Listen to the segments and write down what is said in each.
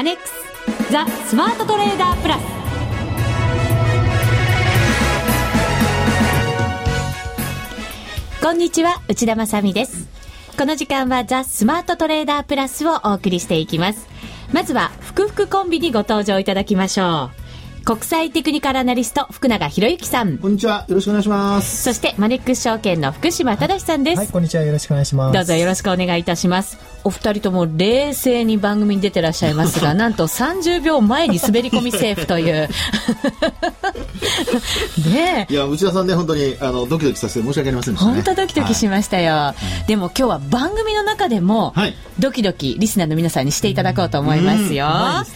アネックスザ・スマートトレーダープラス。こんにちは内田まさです。この時間はザ・スマートトレーダープラスをお送りしていきます。まずは福福コンビにご登場いただきましょう。国際テクニカルアナリスト福永博之さん。こんにちは。よろしくお願いします。そしてマネックス証券の福島正さんです、はいこんにちは。よろしくお願いします。どうぞよろしくお願いいたします。お二人とも冷静に番組に出てらっしゃいますが なんと30秒前に滑り込みセーフという。ねえ。いや内田さんね本当にあのドキドキさせて申し訳ありませんでしたね。本当ドキドキしましたよ、でも今日は番組の中でも、はい。ドキドキリスナーの皆さんにしていただこうと思いますよ、はい。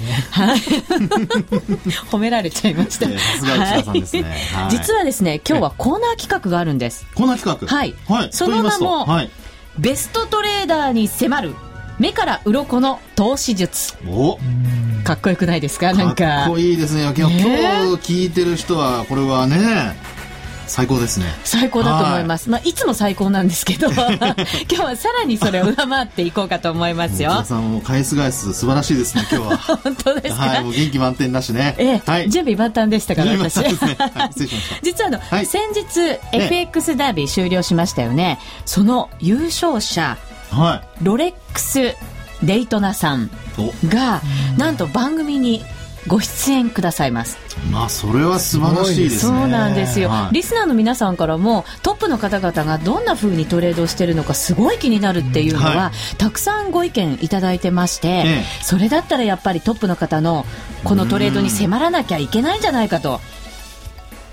褒められちゃいました、えーさすが内田さんですね。はい。実はですね今日はコーナー企画があるんです。コーナー企画？はい。はい。その名もはい。ベストトレーダーに迫る目から鱗の投資術。お。かっこよくないですか？なんか。かっこいいですね。いや今日ね。今日聞いてる人はこれはね最高ですね。最高だと思います、い。まあ、いつも最高なんですけど 今日はさらにそれを上回っていこうかと思いますよ。内田さんも返す返す素晴らしいですね今日は。本当ですか、はいもう元気満点だしね。ええはい。準備万端でしたから私ね。はい失礼しました。実はあの、はい。先日 FX ダービー終了しましたよね。その優勝者はロレックス・デイトナさんがなんと番組にご出演くださいます。まあそれは素晴らしいですね。そうなんですよ、はい。リスナーの皆さんからもトップの方々がどんな風にトレードをしてるのかすごい気になるっていうのは、はたくさんご意見いただいてまして、ええ。それだったらやっぱりトップの方のこのトレードに迫らなきゃいけないんじゃないかと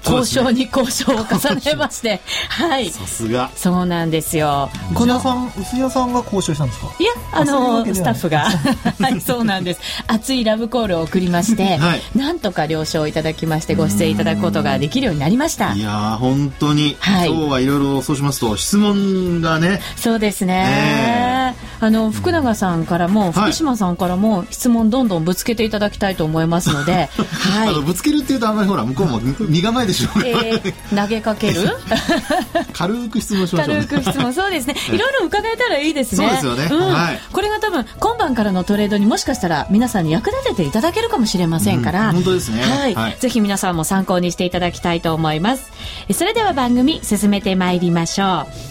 交渉に交渉を重ねましてはい。さすが。そうなんですよ。このさん内田さんが交渉したんですか？いや、あのスタッフが、はい、そうなんです。熱いラブコールを送りまして、はい。なんとか了承いただきまして、ご出演いただくことができるようになりました。い。やー本当に、はい。今日はいろいろそうしますと質問がね。そうですね。あの、福永さんからも、はい。福島さんからも質問どんどんぶつけていただきたいと思いますので、はい。あの。ぶつけるっていうとあんまりほら向こうも身構えでしょう、えー投げかける？軽く質問しましょうね。軽く質問。そうですね。い。ろいろ伺えたらいいですね。そうですよね。ん。はい。これが多分今晩からのトレードにもしかしたら皆さんに役立てていただけるかもしれませんから、うん本当ですね。はい、はい。ぜひ皆さんも参考にしていただきたいと思います。えそれでは番組進めてまいりましょう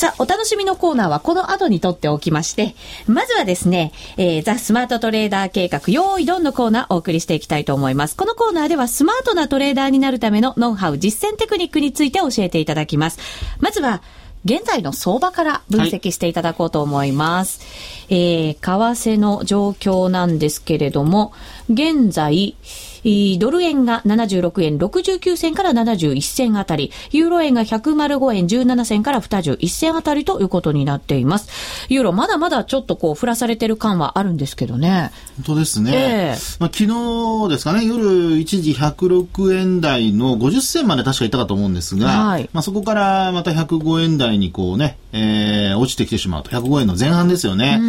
さあ、お楽しみのコーナーはこの後にとっておきまして、まずはですね、えーザ・スマートトレーダー計画、用意ドンのコーナーをお送りしていきたいと思います。このコーナーではスマートなトレーダーになるためのノウハウ、実践テクニックについて教えていただきます。まずは、現在の相場から分析していただこうと思います。えー為替の状況なんですけれども、現在、ドル円が76円69銭から71銭あたり、ユーロ円が105円17銭から21銭あたりということになっています。ユーロまだまだちょっとこう振らされてる感はあるんですけどね。本当ですね、ええ。まあ、昨日ですかね夜一時106円台の50銭まで確かいったかと思うんですが、はい。まあ、そこからまた105円台にこうね、えー落ちてきてしまうと。105円の前半ですよね、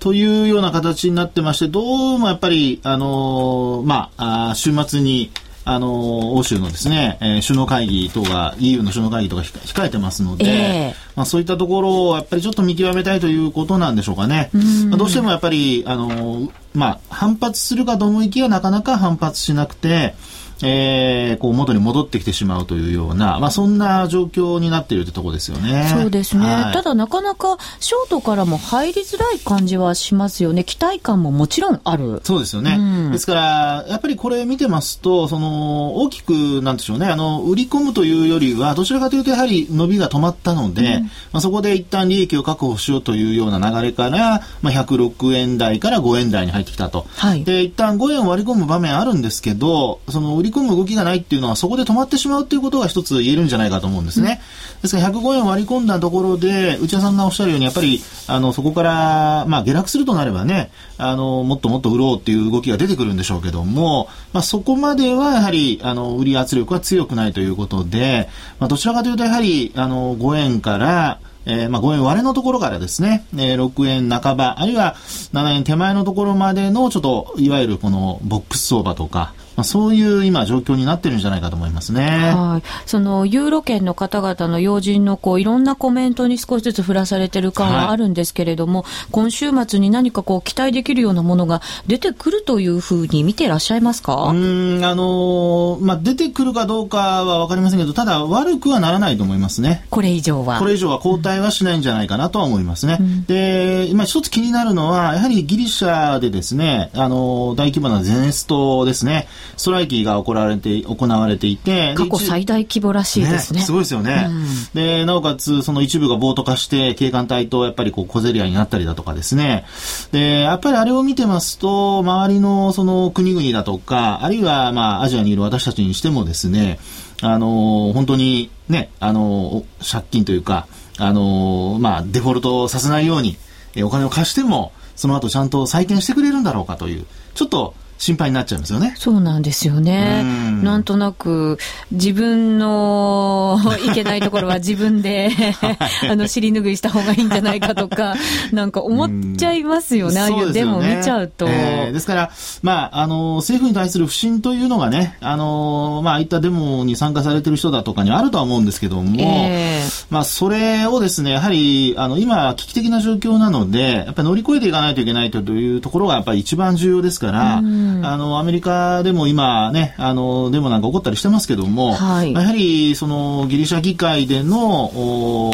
というような形になってましてどうもやっぱり、あのーまあ週末にあのー欧州のですね、えー首脳会議等が EU の首脳会議とか控控えてますので、ええまあ、そういったところをやっぱりちょっと見極めたいということなんでしょうかね。まあ、どうしてもやっぱり、あの、まあ、反発するかと思いきやなかなか反発しなくて、えー、こう元に戻ってきてしまうというような、まあ、そんな状況になっているというところですよね。そうですね。はいただなかなかショートからも入りづらい感じはしますよね。期待感ももちろんある。そうですよね。うんですから、やっぱりこれ見てますと、その、大きく、なんでしょうね、あの、売り込むというよりは、どちらかというと、やはり伸びが止まったので、まあ、そこで一旦利益を確保しようというような流れから、まあ、106円台から5円台に入ってきたと。はいで、一旦5円を割り込む場面あるんですけど、その、売り込む動きがないっていうのは、そこで止まってしまうっていうことが一つ言えるんじゃないかと思うんですね。ですから105円割り込んだところで、内田さんがおっしゃるように、やっぱり、あの、そこから、まあ、下落するとなればね、あの、もっともっと売ろうっていう動きが出てくるんでしょうけども、まあ、そこまではやはり、あの、売り圧力は強くないということで、まあ、どちらかというと、やはり、あの、5円から、えー、まあ5円割れのところからですね、えー、6円半ば、あるいは7円手前のところまでのちょっと、いわゆるこのボックス相場とか、まあ、そういう今状況になってるんじゃないかと思いますね。はい。そのユーロ圏の方々の要人のこういろんなコメントに少しずつ振らされてる感はあるんですけれども、はい、今週末に何かこう期待できるようなものが出てくるというふうに見てらっしゃいますか？うん、あのー、まあ、出てくるかどうかはわかりませんけど、ただ悪くはならないと思いますね。これ以上は。これ以上は後退はしないんじゃないかなとは思いますね。うん、で、今一つ気になるのは、やはりギリシャでですね、あのー、大規模なゼネストですね、ストライキが起行われて、行われていて、過去最大規模らしいですね。ねすごいですよね。うん、で、なおかつ、その一部が暴徒化して、警官隊とやっぱりこう小競り合いになったりだとかですね。で、やっぱりあれを見てますと、周りのその国々だとか、あるいはまあアジアにいる私たちにしてもですね、あの本当にね、あの借金というか、あのまあ、デフォルトさせないように、お金を貸しても、その後ちゃんと再建してくれるんだろうかという、ちょっと心配になっちゃうんですよね。そうなんですよね。んなんとなく、自分のいけないところは自分で あの、尻拭いした方がいいんじゃないかとか、なんか思っちゃいますよね。ああいうデモ見ちゃうと。えー、ですから、まあ、あの、政府に対する不信というのがね、あの、まあ、ああいったデモに参加されてる人だとかにあるとは思うんですけども、えー、まあ、それをですね、やはり、あの、今、危機的な状況なので、やっぱり乗り越えていかないといけないというところが、やっぱり一番重要ですから、うん。あの、アメリカでも今ね、あの、デモなんか起こったりしてますけども、はい、やはり、その、ギリシャ議会での、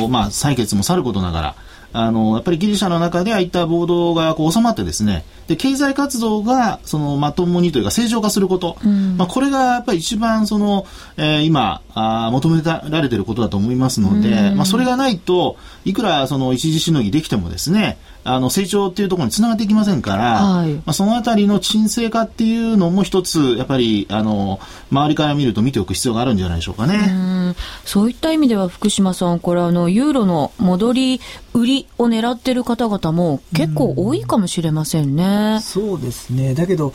おまあ、採決もさることながら、あの、やっぱりギリシャの中でああいった暴動がこう収まってですね、で、経済活動が、その、まともにというか正常化すること、うん、まあ、これがやっぱり一番その、えー、今あ、求められていることだと思いますので、うん、まあ、それがないと、いくらその一時しのぎできてもですね、あの、成長っていうところにつながっていきませんから、はい、まあ、そのあたりの沈静化っていうのも一つ、やっぱり、あの、周りから見ると見ておく必要があるんじゃないでしょうかね。うそういった意味では、福島さん、これあの、ユーロの戻り売りを狙ってる方々も結構多いかもしれませんね。うそうですね。だけど、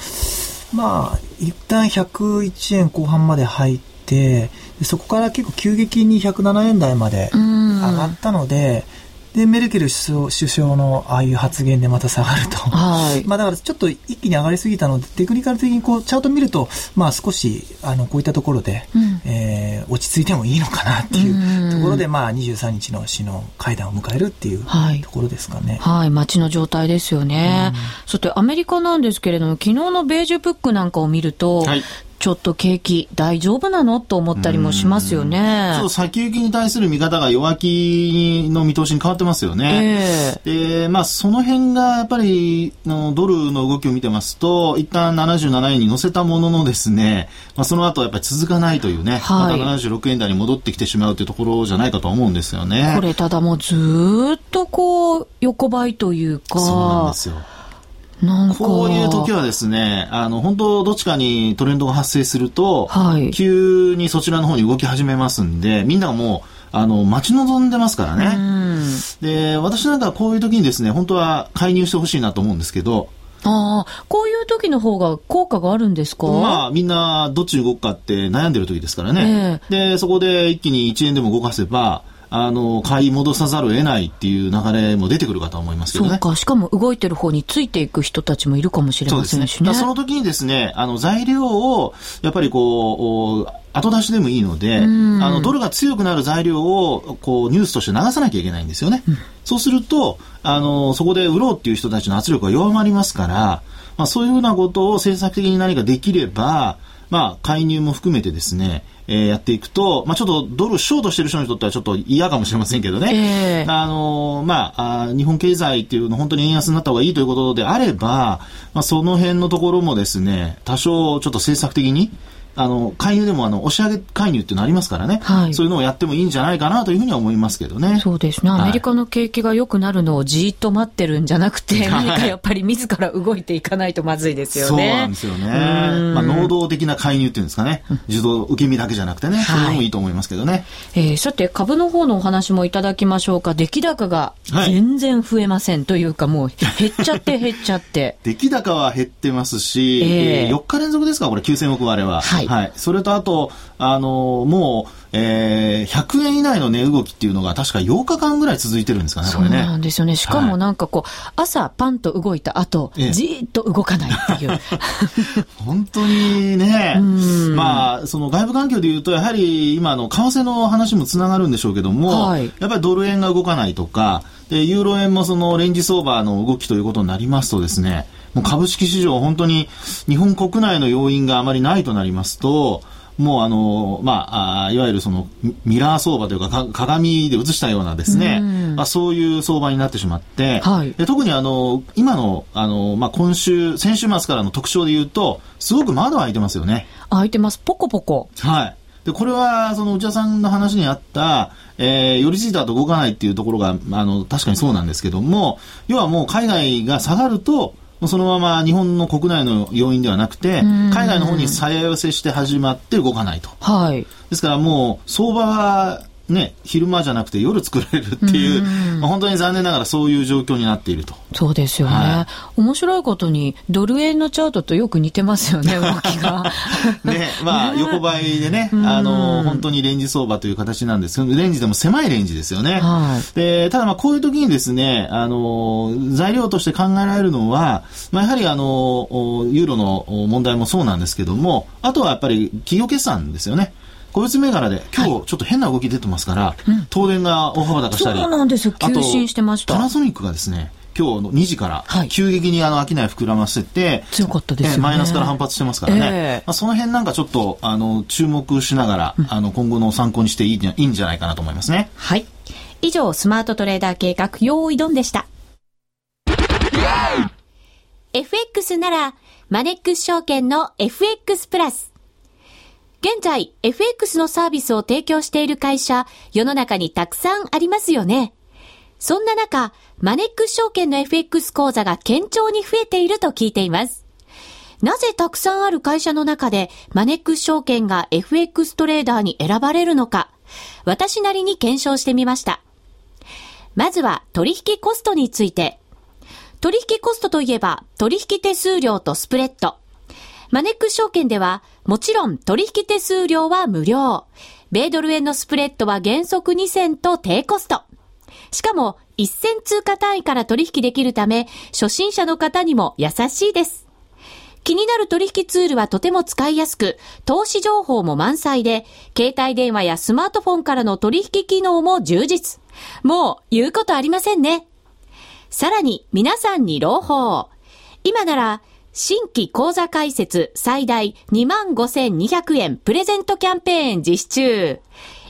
まあ、一旦101円後半まで入って、そこから結構急激に107円台まで上がったので、で、メルケル首相のああいう発言でまた下がると。はい。まあだからちょっと一気に上がりすぎたので、テクニカル的にこう、チャート見ると、まあ少し、あの、こういったところで、うん、えー、落ち着いてもいいのかなっていうところで、まあ23日の首脳会談を迎えるっていうところですかね。はい、はい、街の状態ですよね。そしてアメリカなんですけれども、昨日のベージュブックなんかを見ると、はいちょっと景気大丈夫なの？と思ったりもしますよね。そう、先行きに対する見方が弱気の見通しに変わってますよね。えー、で、まあ、その辺がやっぱりのドルの動きを見てますと、一旦77円に乗せたもののですね、まあ、その後やっぱり続かないというね、はい、また76円台に戻ってきてしまうというところじゃないかと思うんですよね。これただもうずっとこう、横ばいというか。そうなんですよ。こういう時はですね、あの、本当どっちかにトレンドが発生すると、はい、急にそちらの方に動き始めますんで、みんながもう、あの、待ち望んでますからね。で、私なんかこういう時にですね、本当は介入してほしいなと思うんですけど、ああ、こういう時の方が効果があるんですか？まあ、みんなどっちに動くかって悩んでる時ですからね。えー、で、そこで一気に1円でも動かせば、あの、買い戻さざるを得ないっていう流れも出てくるかと思いますけどね。そうか。しかも動いてる方についていく人たちもいるかもしれませんしね。そ、ね、その時にですね、あの、材料を、やっぱりこう、後出しでもいいので、あの、ドルが強くなる材料を、こう、ニュースとして流さなきゃいけないんですよね。うん、そうすると、あの、そこで売ろうっていう人たちの圧力が弱まりますから、まあ、そういうふうなことを政策的に何かできれば、まあ、介入も含めてですね、えー、やっていくと、まあ、ちょっとドルショートしてる人にとってはちょっと嫌かもしれませんけどね、えー、あのー、まああ、日本経済っていうの本当に円安になった方がいいということであれば、まあ、その辺のところもですね、多少ちょっと政策的に、あの、介入でもあの、押し上げ介入っていうのありますからね。はい、そういうのをやってもいいんじゃないかなというふうには思いますけどね。そうですね。アメリカの景気が良くなるのをじーっと待ってるんじゃなくて、はい、何かやっぱり自ら動いていかないとまずいですよね。そうなんですよね。まあ、能動的な介入っていうんですかね。受動、受け身だけじゃなくてね。それもいいと思いますけどね。えー、さて、株の方のお話もいただきましょうか。出来高が全然増えません、というか、もう減っちゃって減っちゃって。出来高は減ってますし、えー、4日連続ですか、これ9000億割れは。はい。はい。それとあと、あのー、もう、えー、100円以内の値動きっていうのが確か8日間ぐらい続いてるんですかね、そうなんですよね。しかもなんかこう、はい、朝パンと動いた後、ええ、じーっと動かないっていう。本当にね、まあ、その外部環境で言うと、やはり今の為替の話もつながるんでしょうけども、はい、やっぱりドル円が動かないとか、で、ユーロ円もそのレンジ相場の動きということになりますとですね、もう株式市場本当に日本国内の要因があまりないとなりますと、もうあの、まあ、あいわゆるそのミラー相場というか鏡で映したようなですね、まあ、そういう相場になってしまって、はい、で特にあの今のあの、まあ、今週先週末からの特徴で言うとすごく窓開いてますよね。開いてます。ポコポコ。はい。でこれはその内田さんの話にあった、えー、寄り付いた後動かないっていうところがあの確かにそうなんですけども要はもう海外が下がるとそのまま日本の国内の要因ではなくて、海外の方に再寄せして始まって動かないと。はい。ですからもう、相場はね、昼間じゃなくて夜作られるっていう、まあ、本当に残念ながらそういう状況になっていると。そうですよね。はい、面白いことに、ドル円のチャートとよく似てますよね、動きが。ね、まあ、横ばいでね、あの、本当にレンジ相場という形なんですけど、レンジでも狭いレンジですよね。はい、で、ただまあ、こういう時にですね、あの、材料として考えられるのは、まあ、やはりあの、ユーロの問題もそうなんですけども、あとはやっぱり企業決算ですよね。個別銘柄で今日ちょっと変な動き出てますから、はい、東電が大幅高したり、そうなんですよ。急進してました。パナソニックがですね今日の2時から急激にあの商い膨らませて、強かったです、ね、マイナスから反発してますからね、えー、まあ、その辺なんかちょっとあの注目しながら、うん、あの今後の参考にしていいいいんじゃないかなと思いますね。はい。以上スマートトレーダー計画用意ドンでした。FX ならマネックス証券の FX プラス現在、FX のサービスを提供している会社、世の中にたくさんありますよね。そんな中、マネックス証券の FX 講座が堅調に増えていると聞いています。なぜたくさんある会社の中でマネックス証券が FX トレーダーに選ばれるのか、私なりに検証してみました。まずは取引コストについて。取引コストといえば取引手数料とスプレッド。マネックス証券では、もちろん取引手数料は無料。米ドル円のスプレッドは原則2銭と低コスト。しかも、1銭通貨単位から取引できるため、初心者の方にも優しいです。気になる取引ツールはとても使いやすく、投資情報も満載で、携帯電話やスマートフォンからの取引機能も充実。もう言うことありませんね。さらに皆さんに朗報。今なら新規講座開設最大25,200円プレゼントキャンペーン実施中。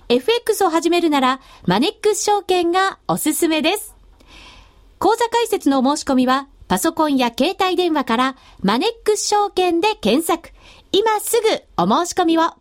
FX を始めるならマネックス証券がおすすめです。講座開設の申し込みはパソコンや携帯電話からマネックス証券で検索。今すぐお申し込みを。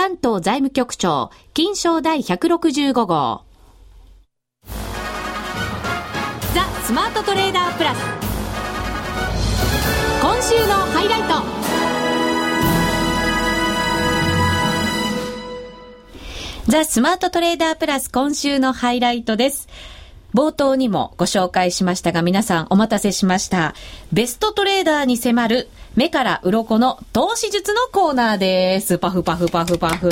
関東財務局長、金賞第165号。ザ・スマートトレーダープラス。今週のハイライト。ザ・スマートトレーダープラス今週のハイライトです。冒頭にもご紹介しましたが皆さんお待たせしました。ベストトレーダーに迫る目から鱗の投資術のコーナーです。パフパフパフパフ。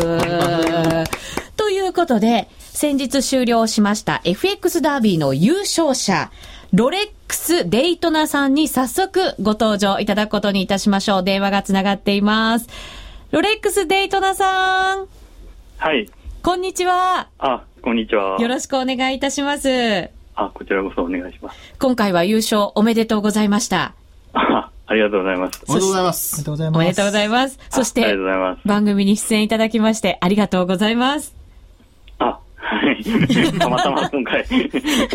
ということで、先日終了しました FX ダービーの優勝者、ロレックス・デイトナさんに早速ご登場いただくことにいたしましょう。電話がつながっています。ロレックスデイトナさん。はい。こんにちは。あ、こんにちは。よろしくお願いいたします。あ、こちらこそお願いします。今回は優勝おめでとうございました。あ、ありがとうございます。おめでとうございまありすが。とうございます。おめでとうございます。そしあありがとてう、ございます。番組に出演いただきましてありがとうございます。あ、はい。たまたま今回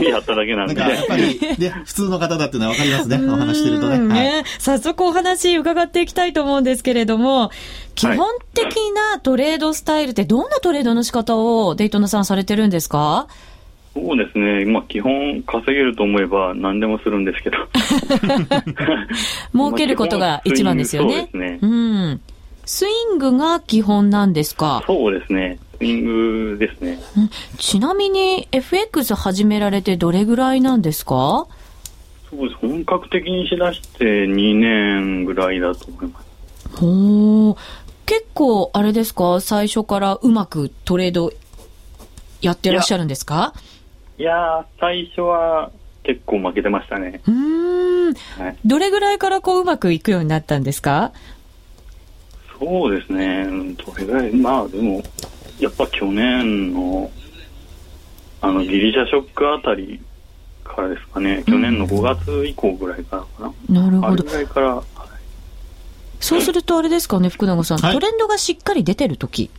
やっただけなんで。なんか、やっぱり、ね、普通の方だっていうのはわかりますね。お話してるとね。うんはい。早速お話伺っていきたいと思うんですけれども、基本的なトレードスタイルってどんなトレードの仕方をデイトナさんされてるんですか？そうですね。まあ基本稼げると思えば何でもするんですけど。儲けることが一番ですよね。そうですねうん。スイングが基本なんですか？そうですね。スイングですね。うんちなみに FX 始められてどれぐらいなんですか？そうです。本格的にしだして2年ぐらいだと思います。ほー結構あれですか？最初からうまくトレードやってらっしゃるんですか？いやー、最初は結構負けてましたね。うーん。はい。どれぐらいからこううまくいくようになったんですか？そうですね。うんどれぐらい、まあでも、やっぱ去年の、あの、ギリシャショックあたりからですかね。去年の5月以降ぐらいからかな。なるほどぐ。らいから、はいそうするとあれですかね、福永さん。はいトレンドがしっかり出てる時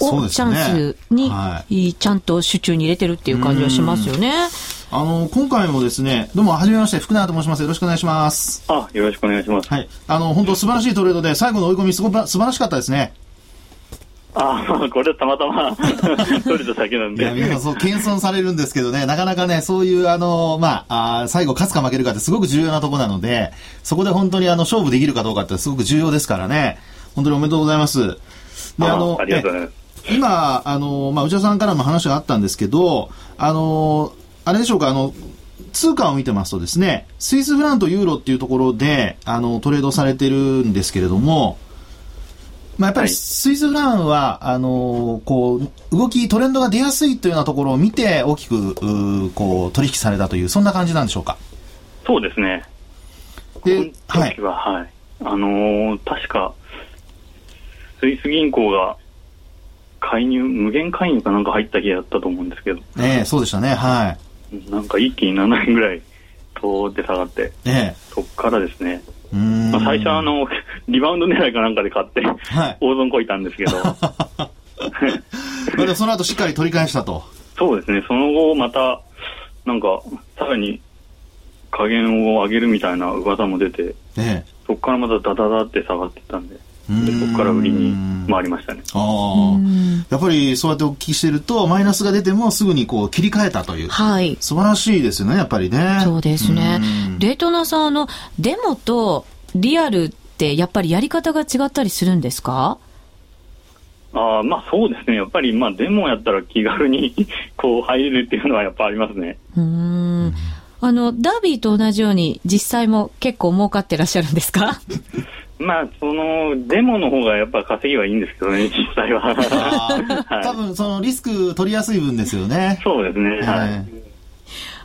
をチそうですねャンスに、はいちゃんと手中に入れてるっていう感じはしますよね。あの、今回もですね、どうも、はじめまして、福永と申します。よろしくお願いします。あ、よろしくお願いします。はい。あの、本当素晴らしいトレードで、最後の追い込み、すごく素晴らしかったですね。あ、まあこれたまたま 取れただけなんいや、皆さんで。そう、謙遜されるんですけどね、なかなかね、そういう、あの、まあ、あー最後勝つか負けるかってすごく重要なとこなので、そこで本当にあの、勝負できるかどうかってすごく重要ですからね、本当におめでとうございます。で、ああの、ありがとうございます。え今、あの、まあ、内田さんからも話があったんですけど、あの、あれでしょうか、あの、通貨を見てますとですね、スイスフランとユーロっていうところで、あの、トレードされてるんですけれども、まあ、やっぱりはいスイスフランは、あの、こう、動き、トレンドが出やすいというようなところを見て、大きく、こう、取引されたという、そんな感じなんでしょうか？そうですね。で、はい。は、はい。あのー確か、スイス銀行が介入、無限介入かなんか入った気だったと思うんですけど、ええそうでしたね、はい。なんか一気に7円ぐらい、とって下がって、ええそっからですね、うーん。まあ、最初あの、リバウンド狙いかなんかで買って、はい。大損こいたんですけど、その後しっかり取り返したと。そうですね、その後また、なんか、さらに加減を上げるみたいな噂も出て、ええそこからまたダダダって下がってったんで、でそこから売りに回りましたね。ああ。やっぱりそうやってお聞きしてると、マイナスが出てもすぐにこう切り替えたという。はい。素晴らしいですよね、やっぱりね。そうですねうん。デイトナさん、あの、デモとリアルやっぱりやり方が違ったりするんですか？ああ、まあそうですね。やっぱり、まあデモやったら気軽に こう入れるっていうのはやっぱありますね。うーん。あの、ダービーと同じように実際も結構儲かってらっしゃるんですか？まあ、その、デモの方がやっぱ稼ぎはいいんですけどね、実際は。はい多分そのリスク取りやすい分ですよね。そうですね。ははいい。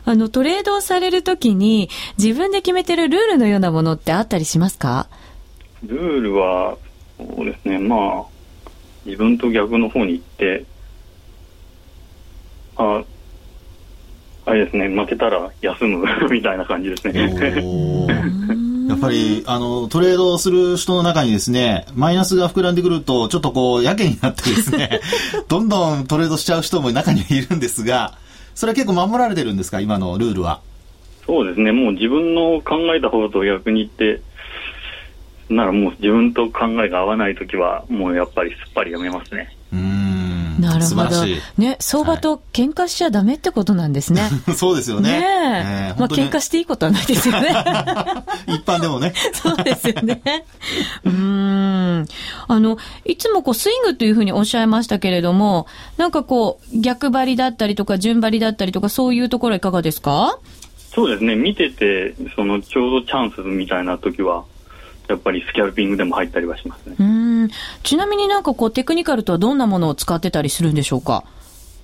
あの、トレードをされるときに自分で決めてるルールのようなものってあったりしますか？ルールは、そうですね。まあ、自分と逆の方に行って、あ、あれですね、負けたら休む みたいな感じですね。やっぱり、あの、トレードをする人の中にですね、マイナスが膨らんでくると、ちょっとこう、やけになってですね、どんどんトレードしちゃう人も中にはいるんですが、それは結構守られてるんですか、今のルールは？そうですね、もう自分の考えた方と逆に言って、ならもう自分と考えが合わないときは、もうやっぱりすっぱりやめますね。うーん。なるほど素晴らしい。。ね、相場と喧嘩しちゃダメってことなんですね。そうですよね。ねえ。えまあ喧嘩していいことはないですよね。一般でもね。そうですよね。うーん。あの、いつもこうスイングというふうにおっしゃいましたけれども、なんかこう、逆張りだったりとか、順張りだったりとか、そういうところはいかがですか？そうですね、見てて、そのちょうどチャンスみたいなときは、やっぱりスキャルピングでも入ったりはしますねう。ーん。ちなみになんかこう、テクニカルとはどんなものを使ってたりするんでしょうか？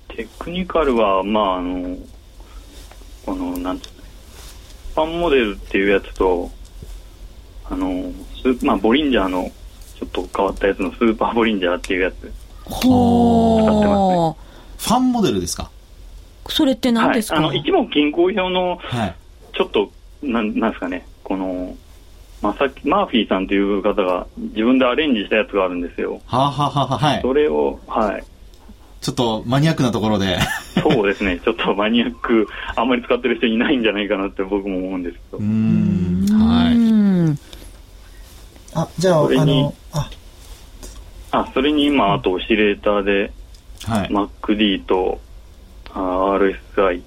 テクニカルは、まあ、あの、この、なんていうのファンモデルっていうやつと、あの、スまあ、ボリンジャーの、ちちょっと変わったやつのスーパーボリンジャーっていうやつ。ほー。ファンモデルですか？それって何はいです。か、あの、一目均衡表の、はい。ちょっと、なん、なんですかね、この、まさき、マーフィーさんという方が自分でアレンジしたやつがあるんですよ。はあ、はあはあはあ、はい。それを、はい。ちょっとマニアックなところで。そうですね、ちょっとマニアック、あんまり使ってる人いないんじゃないかなって僕も思うんですけどうー。ん。はい。うん。あ、じゃあ、それにあの、あ、あ、それに今、あとオシレーターで、はい。MacD と、あ RSI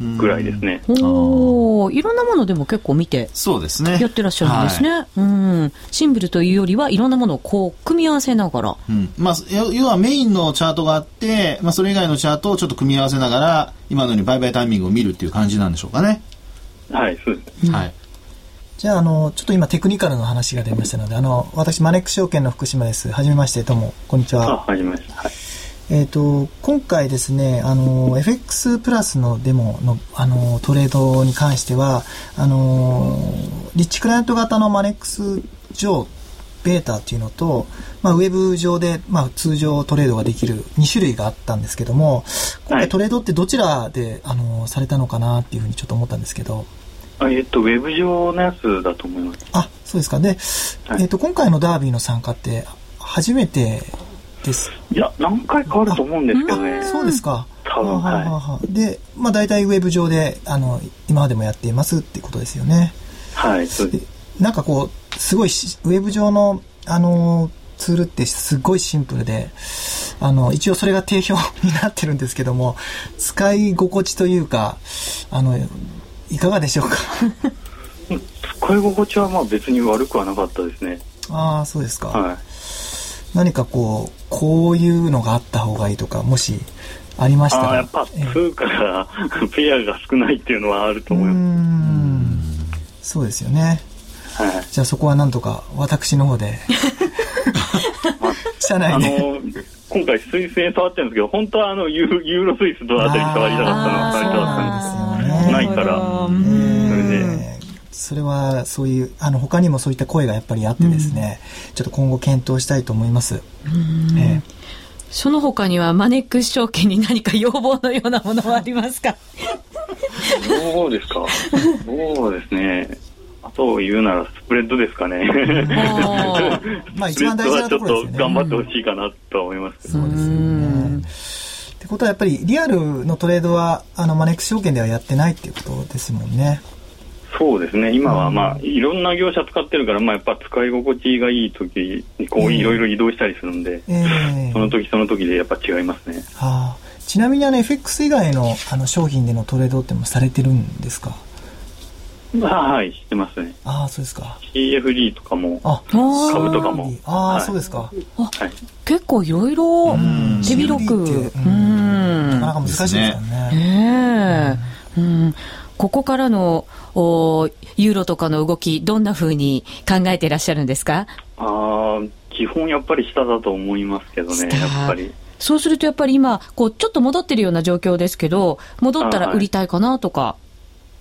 ぐらいですね。おー。いろんなものでも結構見てそうですね。やってらっしゃるんですね。うん。シンプルというよりはいろんなものをこう組み合わせながら。うん。まあ、要要はメインのチャートがあって、まあ、それ以外のチャートをちょっと組み合わせながら、今のように売買タイミングを見るっていう感じなんでしょうかね。はい、そうです。はい。じゃあ、あの、ちょっと今テクニカルの話が出ましたので、あの、私、マネック証券の福島です。はじめまして、どうも、こんにちあ、は。はじめまして。はい。えっ、と、今回ですね、あの、FX プラスのデモの、あの、トレードに関しては、あの、リッチクライアント型のマネックス上、ベータっていうのと、まあ、ウェブ上で、まあ、通常トレードができる2種類があったんですけども、今はい回トレードってどちらで、あの、されたのかなっていうふうにちょっと思ったんですけど、あえっと、ウェブ上のやつだと思います。あ、そうですか。で、はいえっ、と、今回のダービーの参加って、初めてです。いや、何回かあると思うんですけどね。そうですか。多分はあはあはあで、まあ大体ウェブ上で、あの、今までもやっていますってことですよね。はい、そうで。ですなんかこう、すごいし、ウェブ上の、あの、ツールってすごいシンプルで、あの、一応それが定評になってるんですけども、使い心地というか、あの、いかがでしょうか？使い心地はまあ別に悪くはなかったですね。ああ、そうですか。はい。何かこう、こういうのがあった方がいいとか、もしありましたら。ああ、やっぱええ通貨が、ペアが少ないっていうのはあると思います。ん。そうですよね。はい。じゃあそこはなんとか私の方で、社あ内で。の、今回スイス円触ってるんですけど、本当はあのユー、ロスイスのあたりに触りたかったのあー触りたかったんですそうなんですよねないからそれはそういう、あの、他にもそういった声がやっぱりあってですね、ちょっと今後検討したいと思います。ええその他にはマネックス証券に何か要望のようなものはありますか？そうですか？そうですね。あと言うならスプレッドですかね。あ まあスプレッ一番大事なドはちょっところですよね。と頑張ってほしいかなとは思いますけど。そうですよね。ってことはやっぱりリアルのトレードは、あの、マネックス証券ではやってないっていうことですもんね。そうですね。今はまあ、いろんな業者使ってるから、まあやっぱ使い心地がいい時にこういろいろ移動したりするんで、ええその時その時でやっぱ違いますね。はあ、ちなみにあの FX 以外のあの商品でのトレードってもされてるんですか？まあはい、知ってますね。ああ、そうですか。CFD とかも、株とかも。ああ、はいそうですか。はい。結構いろいろん手広く。うんなかなか難しいですよね。ねえ。うん。ここからのおユーロとかの動き、どんな風に考えていらっしゃるんですか？ああ、基本やっぱり下だと思いますけどね、下やっぱり。そうするとやっぱり今、こう、ちょっと戻ってるような状況ですけど、戻ったら売りたいかなとか。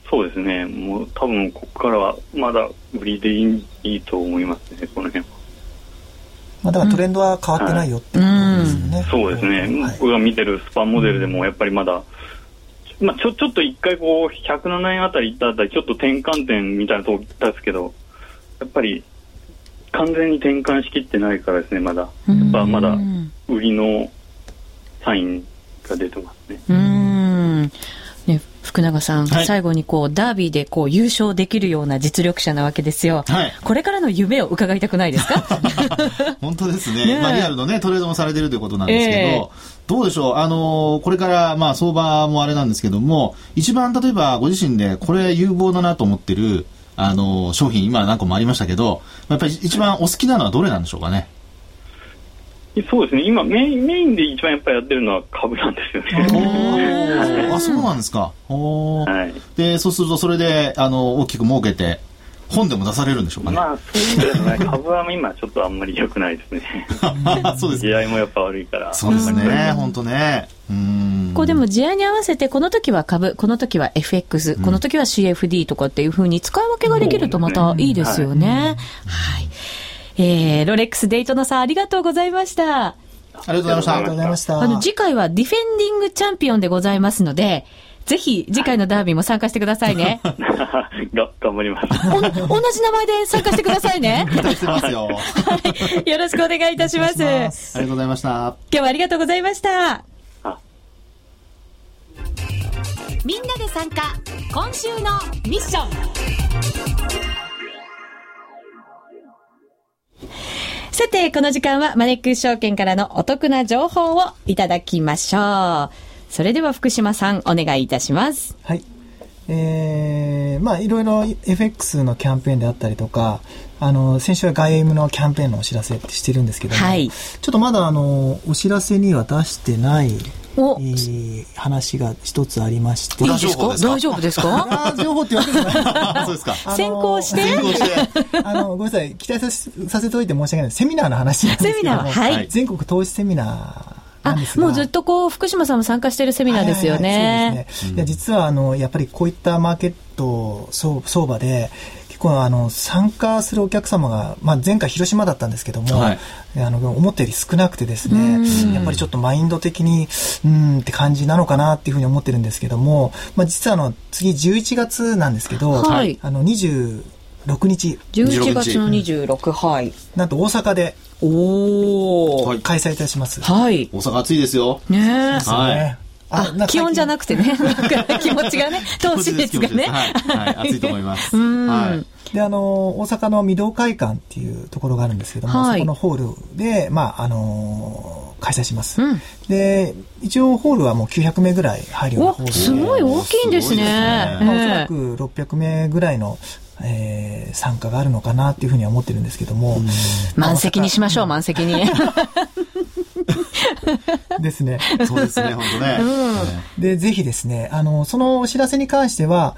そうですね。もう多分ここからはまだ売りでいいいいと思いますね、この辺は。まあ、だからトレンドは変わってないよってことですよね。そうですね。はい僕が見てるスパンモデルでもやっぱりまだ、まあ、ちょ、ちょっと一回こう、107円あたり行ったあたり、ちょっと転換点みたいなとこ行ったんですけど、やっぱり、完全に転換しきってないからですね、まだ。やっぱまだ、売りのサインが出てますね。永さん、はい最後にこう、ダービーでこう、優勝できるような実力者なわけですよ。はいこれからの夢を伺いたくないですか？本当ですね。ねえまあ、リアルのね、トレードもされてるということなんですけど、ええどうでしょう？あのーこれから、まあ、相場もあれなんですけども、一番例えばご自身でこれ有望だなと思ってる、あのー商品、今何個もありましたけど、やっぱり一番お好きなのはどれなんでしょうかね？そうですね。今メイン、メインで一番やっぱりやってるのは株なんですよね。あ、そうなんですか。はい。で、そうするとそれで、あの、大きく儲けて、本でも出されるんでしょうかね。まあ、そうですね。株は今ちょっとあんまり良くないですね。そうですね。試合もやっぱ悪いから。そうですね。本当ね。うん。こうでも、試合に合わせて、この時は株、この時は FX、この時は CFD とかっていう風に使い分けができるとまたいいですよね。はい。えー、ロレックスデイトナさんありがとうございました。ありがとうございました。ありがとうございました。あの、次回はディフェンディングチャンピオンでございますので、ぜひ次回のダービーも参加してくださいね。が、頑張ります。お同じ名前で参加してくださいね。期待してますよ。はい。よろしくお願いいたします。ますありがとうございました。日はありがとうございました。あみんなで参加、今週のミッション。さて、この時間はマネックス証券からのお得な情報をいただきましょう。それでは福島さん、お願いいたします。はい。えー、まあいろいろ FX のキャンペーンであったりとか、あの、先週は外 M のキャンペーンのお知らせしてるんですけども、はいちょっとまだあの、お知らせには出してない、おえー話が一つありまして、裏情報ですか？大丈夫ですか？あー情報ってわけじゃない。そうですか。先行して先行して。あの、ごめんなさい、期待させさせておいて申し訳ない。セミナーの話なんですけどもセミナーはいはい全国投資セミナーなあんです、が。もうずっとこう、福島さんも参加しているセミナーですよはいはいはいね。そうですね。いや、実は、あの、やっぱりこういったマーケット相相場で、結構、あの、参加するお客様が、まあ、前回広島だったんですけども、はいあの、思ったより少なくてですねうん、やっぱりちょっとマインド的に、うーんって感じなのかなっていうふうに思ってるんですけども、まあ、実はあの、次11月なんですけど、はいあの、26日、11月の26、はい。なんと大阪でおー。はい開催いたします。はい。大阪暑いですよ。ねはいね。あ気温じゃなくてね、気持ちがね、投資熱がね。はい。はい。暑いと思います。うんはい。で、あの、大阪の御堂会館っていうところがあるんですけども、はいそこのホールで、まあ、あの開催します。うんで、一応ホールはもう900名ぐらい入るようなホールすごい大きいんですね。すねまあ、おそらええく600名ぐらいの、えー参加があるのかなっていうふうには思ってるんですけども、満席にしましょう、満席に。ですね。そうですね、本当ね。で、ぜひですね、あの、そのお知らせに関しては、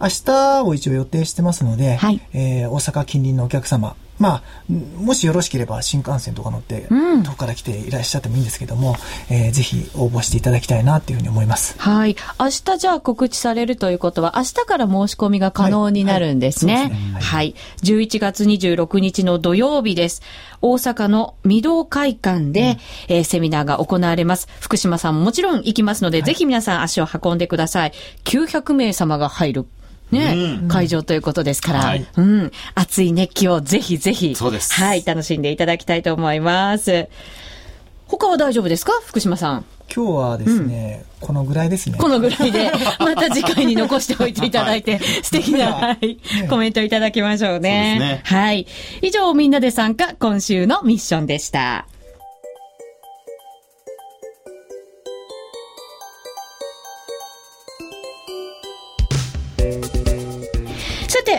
明日を一応予定してますので、はいえー大阪近隣のお客様、まあ、んもしよろしければ新幹線とか乗って、うん遠くから来ていらっしゃってもいいんですけども、えーぜひ応募していただきたいなっていうふうに思います。はい。明日じゃあ告知されるということは、明日から申し込みが可能になるんですね。はいははいい11月26日の土曜日です。大阪の御堂会館で、えーセミナーが行われます。福島さんももちろん行きますので、ぜひ皆さん足を運んでください。900名様が入る。ね、会場ということですから、はいうん、熱い熱気をぜひぜひ、そうですはい、楽しんでいただきたいと思います。他は大丈夫ですか？福島さん。今日はですね、このぐらいですね。このぐらいで、また次回に残しておいていただいて、素敵な、はい、コメントいただきましょうね。そうですねはい。以上、みんなで参加、今週のミッションでした。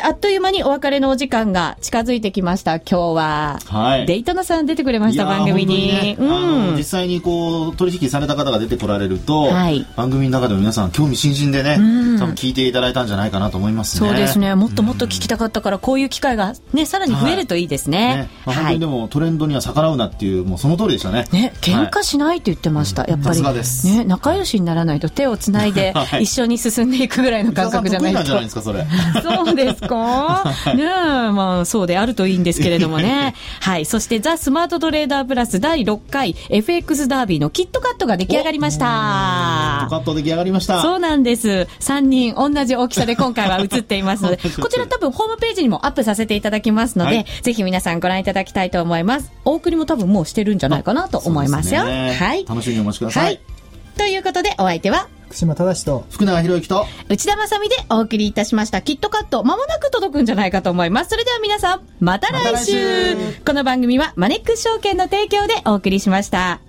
あっという間にお別れのお時間が近づいてきました。今日は、はいデイトナさん出てくれました、番組に。ねうん実。際にこう取引された方が出てこられると、はい番組の中でも皆さん興味津々でね、うん多分聞いていただいたんじゃないかなと思いますね。そうですね。もっともっと聞きたかったから、こういう機会がね、さらに増えるといいですねね。まあ、本はい当にで。もトレンドには逆らうなっていうもうその通りでしたね。ね、喧はい嘩しないって言ってました。やっぱり。ね、仲良しにならないと手をつないではい一緒に進んでいくぐらいの感覚じゃないと です。かそれ。そうですかねえ、まあそうであるといいんですけれどもね。はい。そしてザ・スマートトレーダープラス第6回 FX ダービーのキットカットが出来上がりました。カット出来上がりました。そうなんです。3人同じ大きさで今回は映っていますので、こちら多分ホームページにもアップさせていただきますので、はいぜひ皆さんご覧いただきたいと思います。お送りも多分もうしてるんじゃないかなと思いますよ。すねはい。楽しみにお待ちください。はい。ということでお相手は、福島正と、福永博之と内田まさみでお送りいたしました。キットカット、まもなく届くんじゃないかと思います。それでは皆さん、また来週,、また来週この番組はマネックス証券の提供でお送りしました。